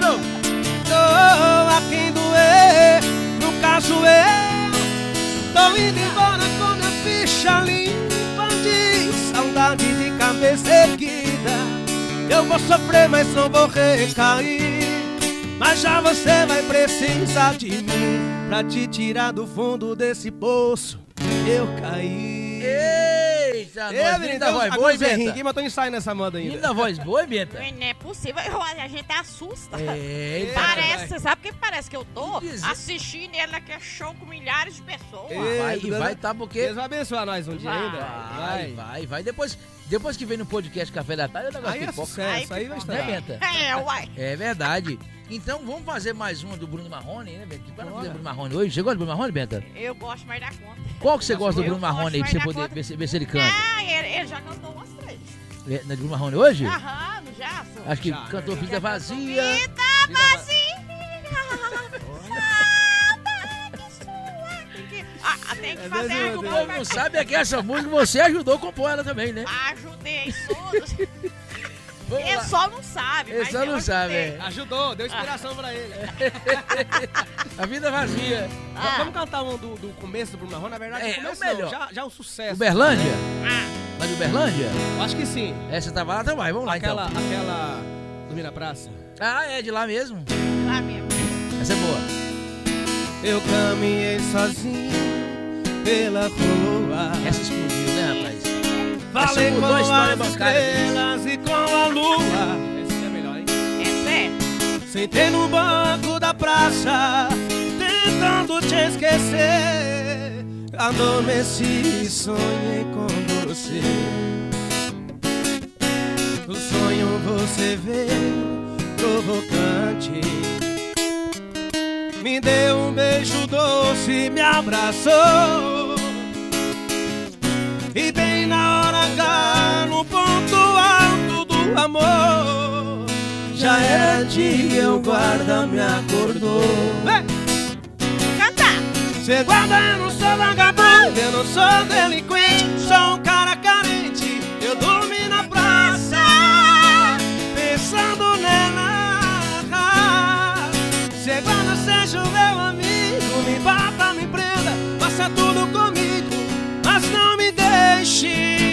Tô a quem doer, no caso eu. Tô indo embora com minha ficha limpa de saudade de cabeça erguida. Eu vou sofrer, mas não vou recair Mas já você vai precisar de mim Pra te tirar do fundo desse poço Eu caí Eita, Ei, nós, menino, linda voz boa, Benta? aqui, mas tô ensaiando nessa moda ainda Linda voz boa, Benta? Não é possível. Olha, a gente assusta. É, Parece, você sabe o que parece que eu tô assistindo ele naquele show com milhares de pessoas. Ei, vai, e Deus- vai tá porque... Deus vai abençoar nós um dia Vai. ainda Vai, vai, vai. Depois, depois que vem no podcast Café da Tarde, o negócio Aí é pipoca. sucesso, aí vai Né, estar Benta? É, uai. É verdade. Então vamos fazer mais uma do Bruno Marrone, né, Benta? Para fazer Bruno Marrone hoje. Você gosta do Bruno Marrone, Benta? Eu gosto mais da conta. Qual que você gosta do Bruno Marrone aí pra você poder ver se, ver se ele canta? Ah, ele, ele já cantou umas três. É, na de Bruno Marrone hoje? Aham, já? sou? Acho que Já, cantou. Vida Vazia. Vida vazia. Ah, tem que É fazer mesmo, O Deus. povo não sabe é que essa música você ajudou a compor ela também, né? Ajudei todos. Só não sabe. Ele só eu não sabe, é. Ajudou, deu inspiração pra ele. A Vida Vazia. Ah. Vamos cantar um do, do começo do Bruno Marrone? Na verdade, É, o começo é o melhor. não, já, já é um sucesso. Uberlândia? Ah, Mas de Uberlândia? Eu Acho que sim. Essa tava lá, então vai. Vamos lá, Aquela, então. aquela... Dormir na praça. Ah, é de lá mesmo. lá mesmo. Essa é boa. Eu caminhei sozinho pela rua. Essa explodiu, né, rapaz? Falei com as estrelas e com a lua. Esse é melhor, hein? É sério. Sentei no banco da praça, tentando te esquecer. Adormeci e sonhei com você. O sonho você veio provocante. Me deu um beijo doce, me abraçou. E bem na hora H, no ponto alto do amor, já era dia, o guarda me acordou. Cantar. Cê guarda, eu não sou vagabundo, eu não sou delinquente, sou um cara carente. Eu dormi na praça, pensando nela. Cê guarda, seja o meu amigo, me bata, me prenda, faça tudo comigo, deixe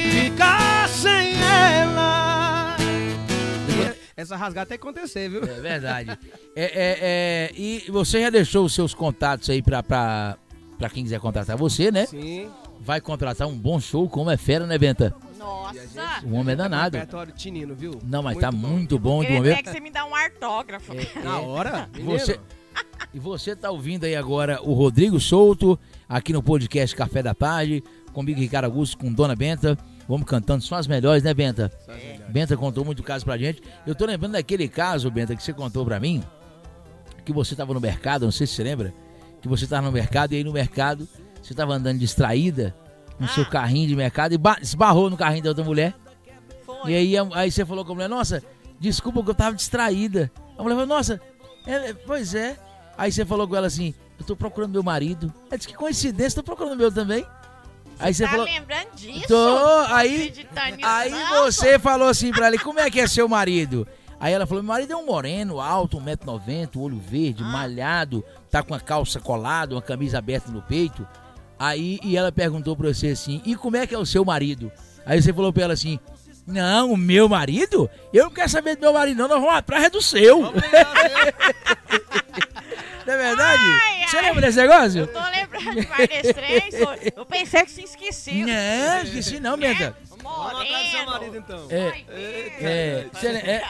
ficar sem ela. Essa rasgada tem que acontecer, viu? É verdade. É, é, é, e você já deixou os seus contatos aí pra, pra, pra quem quiser contratar você, né? Sim. Vai contratar um bom show, como é fera, né, Benta? Nossa. O homem é danado. Repertório tinino, viu? Não, mas tá muito bom de Eu momento. queria que você me dá um artógrafo. Na hora? Você, e você tá ouvindo aí agora o Rodrigo Souto, aqui no podcast Café da Tarde, comigo Ricardo Augusto, com Dona Benta. Vamos cantando só as melhores, né, Benta? Benta contou muito caso pra gente. Eu tô lembrando daquele caso, Benta, que você contou pra mim, que você tava no mercado, não sei se você lembra, que você tava no mercado e aí no mercado você tava andando distraída no seu carrinho de mercado e ba- esbarrou no carrinho da outra mulher. E aí, aí você falou com a mulher, nossa, desculpa que eu tava distraída. A mulher falou, nossa, é, é, pois é. Aí você falou com ela assim, eu tô procurando meu marido. Ela disse, que coincidência, tô procurando o meu também. Aí você tá falou, lembrando disso? tô, aí, aí você falou assim pra ela, como é que é seu marido? Aí ela falou, meu marido é um moreno, alto, 1,90m, olho verde, malhado, tá com a calça colada, uma camisa aberta no peito. Aí, e ela perguntou pra você assim, e como é que é o seu marido? Aí você falou pra ela assim, não, o meu marido? Eu não quero saber do meu marido não, nós vamos atrás é do seu. Não é verdade? Ai, você ai. lembra desse negócio? Eu tô lembrando demais desse trem. só- Eu pensei que você esqueceu. Não, esqueci não, Benta. Moreno. então. É, é, cê- é-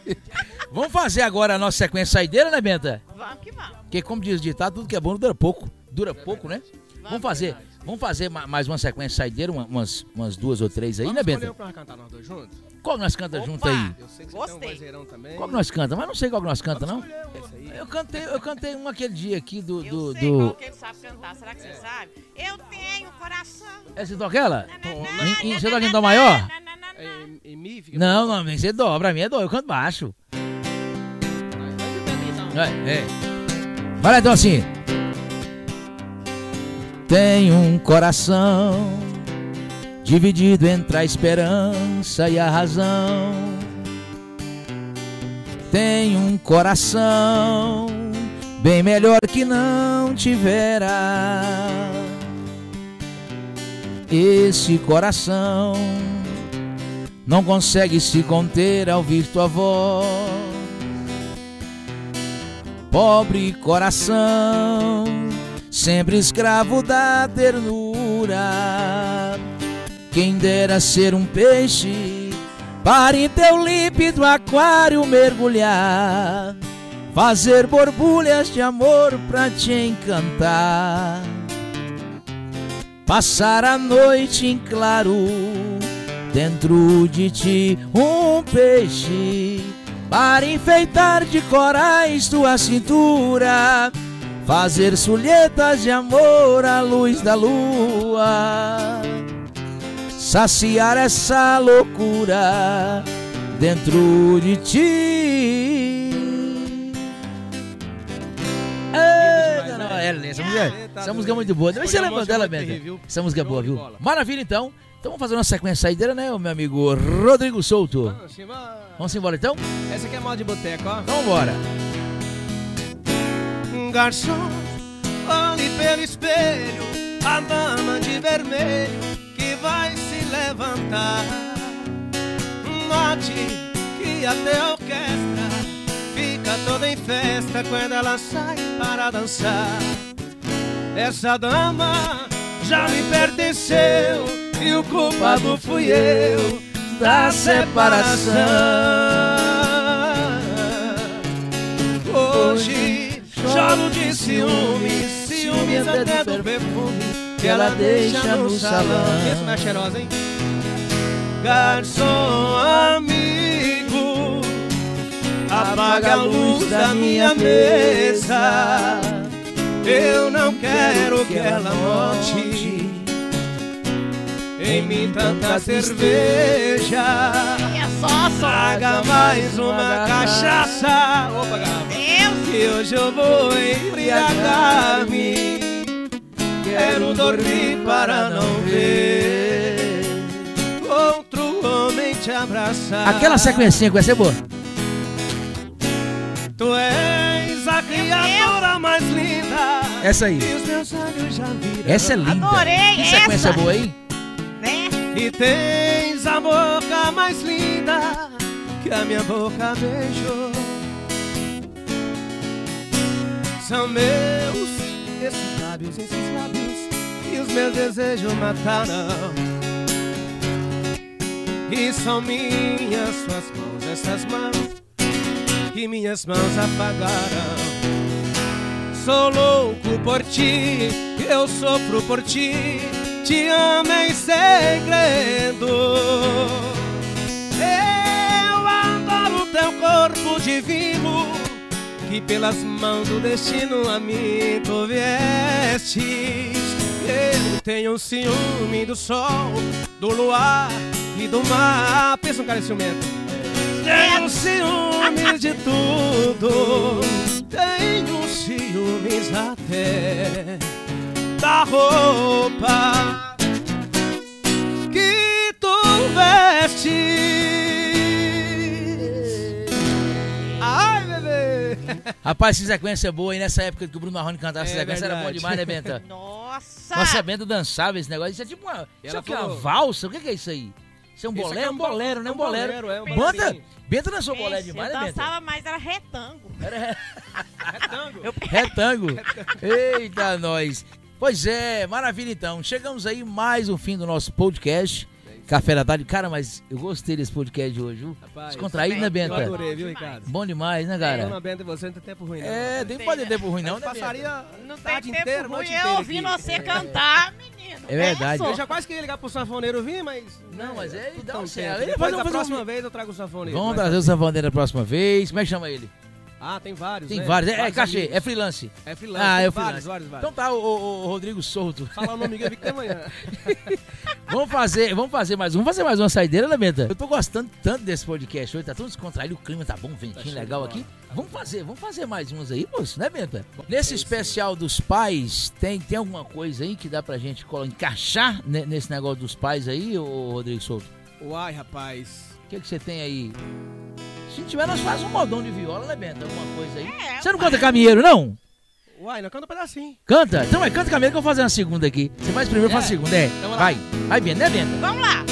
Vamos fazer agora a nossa sequência saideira, né, Benta? Vamos que vamos. Porque, como diz o ditado, tudo que é bom dura pouco. Dura pouco, né? Vamos fazer, vamos fazer ma- mais uma sequência saideira, uma- umas, umas duas ou três aí, né, Vamos escolher um pra cantar nós dois juntos? Qual que nós canta junto aí? Eu sei que você tem um Gostei. também. Qual que nós canta? Mas não sei qual que nós canta, não. Esse aí. Eu cantei, eu cantei um aquele dia aqui do... Eu do, sei do... qual que ele sabe cantar. Será que você sabe? Eu tenho coração. É, você toca ela? Na, Em- em- Você toca em Dó maior? É, Em, Não, não, que ser dó. Pra mim é dó, eu canto baixo. É, é. Vai lá então assim. Tem um coração dividido entre a esperança e a razão. Tem um coração bem melhor que não tivera. Esse coração não consegue se conter ao ouvir tua voz. Pobre coração, sempre escravo da ternura. Quem dera ser um peixe para em teu límpido aquário mergulhar, fazer borbulhas de amor pra te encantar. Passar a noite em claro dentro de ti um peixe para enfeitar de corais tua cintura, fazer sulhetas de amor à luz da lua, saciar essa loucura dentro de ti. Eita, não, é, essa música, essa música é muito boa. Você Escolheu lembra dela, terrível. Essa música é boa, viu? Maravilha, então. Então vamos fazer uma sequência saideira, né, meu amigo Rodrigo Souto? Vamos embora. Vamos embora então? Essa aqui é moda de boteco, ó. Então Garçom, olhe pelo espelho a dama de vermelho que vai se levantar. Note que até a orquestra fica toda em festa quando ela sai para dançar. Essa dama já me pertenceu e o culpado fui eu da separação. Hoje choro de ciúme, ciúmes até do perfume que ela deixa no salão. Isso não é cheirosa, hein? Garçom amigo, apaga a luz da minha mesa. Eu não quero que ela note em mim tanta cerveja. É só, só. Traga mais uma cachaça. Opa, garrafa. Deus. Que hoje eu vou embriagar-me. Quero dormir para não ver outro homem te abraçar. Aquela sequencinha que vai ser boa. Tu és a criatura mais linda. Essa aí. E os meus olhos já viram. Essa é linda. Adorei que sequência essa. boa aí? E tens a boca mais linda que a minha boca beijou. São meus esses lábios, esses lábios que os meus desejos mataram. E são minhas suas mãos, essas mãos que minhas mãos apagaram. Sou louco por ti, eu sofro por ti, te amo em segredo. Eu adoro teu corpo divino, que pelas mãos do destino a mim tu viestes. Eu tenho ciúme do sol, do luar e do mar. Pensa um cara ciumento. Tenho ciúmes de tudo. Tenho ciúmes até da roupa que tu vestes. Ai, bebê! Rapaz, essa sequência é boa, e nessa época que o Bruno Marrone cantava essa É sequência era bom verdade. demais, né, Benta? Nossa. Nossa, a Benta dançava esse negócio. Isso é tipo uma. Isso é que? Uma falou- valsa? O que é isso aí? Isso é um bolero? é um bo- bolero, né? Um bolero. é um bolerinho. Benta dançou bolero Gente, demais, eu né, Benta? dançava, mas era retango. Era Retango. retango. Eita, nós. Pois é, maravilha então. Chegamos aí mais um fim do nosso podcast. Café da tarde. Cara, mas eu gostei desse podcast de hoje, viu? Rapaz, Descontraído, né, Eu Benta? adorei, viu, Ricardo? Bom demais, né, Eu cara? na Benta e você não tem tempo ruim, não. É, tem pode ter tempo ruim, não, né, Benta? passaria Não tem tarde tempo inteira, ruim eu inteira aqui. você cantar, menino. É verdade. Eu já quase queria ligar pro sanfoneiro vir, mas... Não, mas é- tudo dá tão um certo. Ele Depois um- próxima vez eu trago o sanfoneiro. Vamos trazer o Savandeira da próxima vez. Como é que chama ele? Ah, tem vários, Tem né? vários. É, é cachê, amigos. é freelance. É freelance. Ah, é o vários, freelance. vários, vários. Então tá, o, o- Rodrigo Souto. Falar o nome dele que tem amanhã. Vamos fazer, vamos fazer mais um. Vamos fazer mais uma saideira, né, Benta? Eu tô gostando tanto desse podcast hoje, tá tão descontraído, o clima tá bom, ventinho Tá legal aqui. Vamos fazer, vamos fazer mais uns aí, moço, né, Benta? Nesse especial dos pais, tem, tem alguma coisa aí que dá pra gente encaixar ne- nesse negócio dos pais aí, ô Rodrigo Souto? Uai, rapaz. O que, que você tem aí? Se tiver, nós fazemos um modão de viola, né, Benta? Alguma coisa aí. É, Você não canta caminheiro, não? Uai, não canta um pedacinho. Canta? Então vai, canta caminheiro que eu vou fazer uma segunda aqui. Você faz primeiro, eu faço a É. segunda, é. Então vai. Vai, Benta, né, Benta? Vamos lá.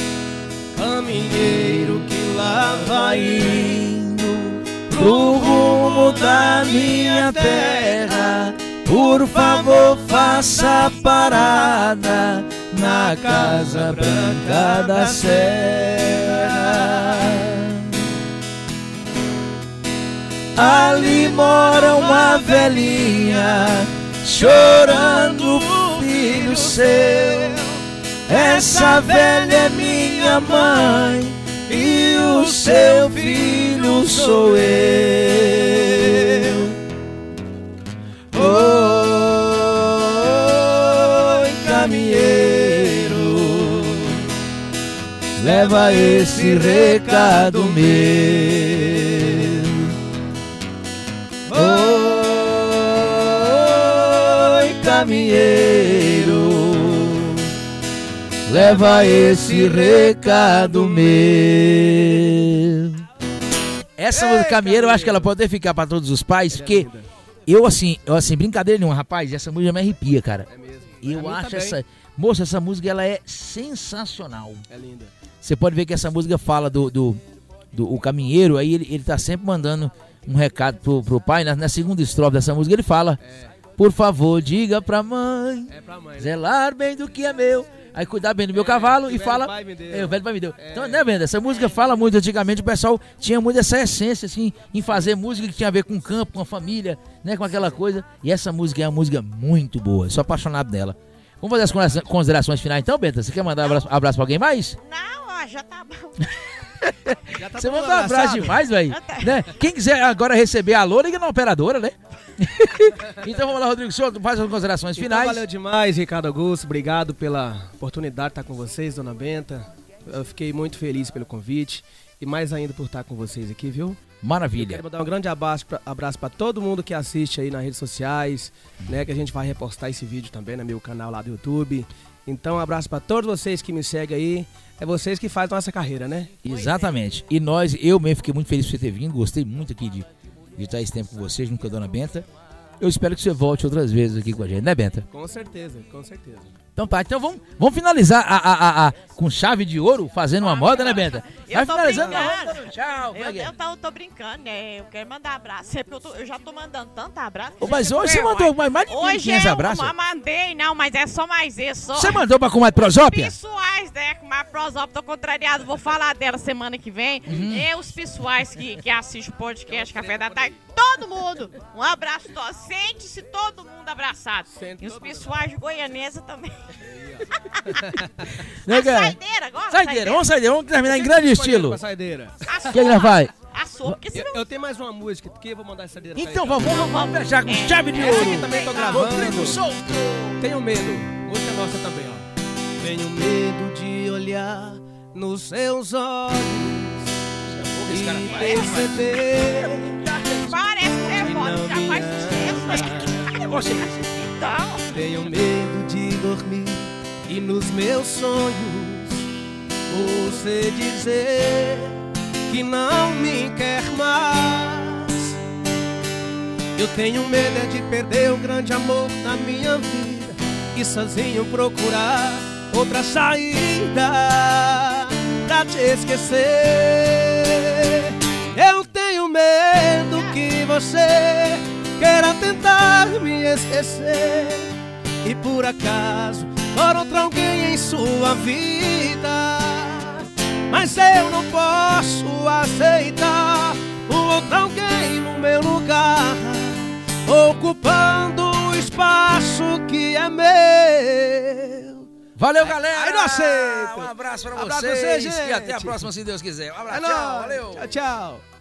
Caminheiro que lá vai indo pro rumo da minha terra. Por favor, faça parada na Casa Branca da Serra. Ali mora uma velhinha chorando o filho seu. Essa velha é minha mãe e o seu filho sou eu. Oi, caminheiro, leva esse recado meu. Oi, caminheiro, leva esse recado meu. Essa música caminheiro, eu acho que ela pode até ficar pra todos os pais, porque eu assim, eu assim, brincadeira nenhuma, rapaz, essa música me arrepia, cara. É mesmo. Eu acho também. essa, moça, essa música ela é sensacional. É linda. Você pode ver que essa música fala do, do, do- o caminheiro, aí ele, ele tá sempre mandando um recado pro, pro pai. Na, na segunda estrofe dessa música ele fala: É, Por favor, diga pra mãe é pra mãe. né? zelar bem do que é meu. Aí cuidar bem do meu cavalo o e fala. É, o velho pai me deu. Então, né, Benda? Essa música fala muito. Antigamente o pessoal tinha muito essa essência, assim, em fazer música que tinha a ver com o campo, com a família, né? Com aquela coisa. E essa música é uma música muito boa. Sou apaixonado dela. Vamos fazer as considera- considerações finais então, Benta? Você quer mandar abraço, abraço pra alguém mais? Não, ó, já tá bom. Tá Você mandou um abraço demais, velho. Eu tá- Né? Quem quiser agora receber a alô, liga na operadora, né? então vamos lá, Rodrigo Souto, faz as considerações Então, finais. valeu demais, Ricardo Augusto. Obrigado pela oportunidade de estar com vocês, dona Benta. Eu fiquei muito feliz pelo convite e mais ainda por estar com vocês aqui, viu? Maravilha. Quero mandar um grande abraço pra, abraço para todo mundo que assiste aí nas redes sociais, né? Que a gente vai repostar esse vídeo também no meu canal lá do YouTube. Então, um abraço para todos vocês que me seguem aí. É vocês que fazem nossa carreira, né? Exatamente. E nós, eu mesmo fiquei muito feliz por você ter vindo. Gostei muito aqui de, de estar esse tempo com vocês, a dona Benta. Eu espero que você volte outras vezes aqui com a gente, né, Benta? Com certeza, com certeza. Então tá, então vamos, vamos finalizar a, a, a- a- com chave de ouro, fazendo uma moda, né, Benta? Eu Vai tô finalizando, brincando. dando tchau. é Eu, é? eu, tô, eu tô brincando, né? Eu quero mandar abraço. Sempre eu, tô- eu já tô mandando tanto abraço. Ô, Mas hoje você mandou mais, mais de Hoje 500 eu abraços. ma- mandei, não, mas é só mais esse. Só Você mandou pra comadre Prosópia? pessoais, né? Com a Prosop, tô contrariado. Vou falar dela semana que vem. Uhum. E os pessoais que, que assistem o podcast Café da Tarde, todo mundo. Um abraço. to- Sente-se todo mundo abraçado. Sente e os pessoais de Goianesa também. Né, A cara? saideira agora? Saideira, vamos saideira, vamos terminar em grande estilo. Saideira. A O que ele vai? A sua, porque Eu, senão... eu tenho mais uma música que eu vou mandar essa saideira pra Então vamos, vamos, vamos fechar com chave de Essa aqui ouro. também tô gravando. Rodrigo. Tenho medo. Música nossa também, ó. Tenho medo de olhar nos seus olhos e perceber Então, Tenho medo de dormir e nos meus sonhos você dizer que não me quer mais. Eu tenho medo é de perder o grande amor da minha vida e sozinho procurar outra saída pra te esquecer. Eu tenho medo que você queira tentar me esquecer e por acaso for outro alguém em sua vida. Mas eu não posso aceitar o outro alguém no meu lugar, ocupando o espaço que é meu. Valeu, galera. Aí não aceito. Um abraço pra Abraço pra vocês. você, E até a próxima, se Deus quiser. Um abraço. É tchau. Valeu. Tchau, tchau.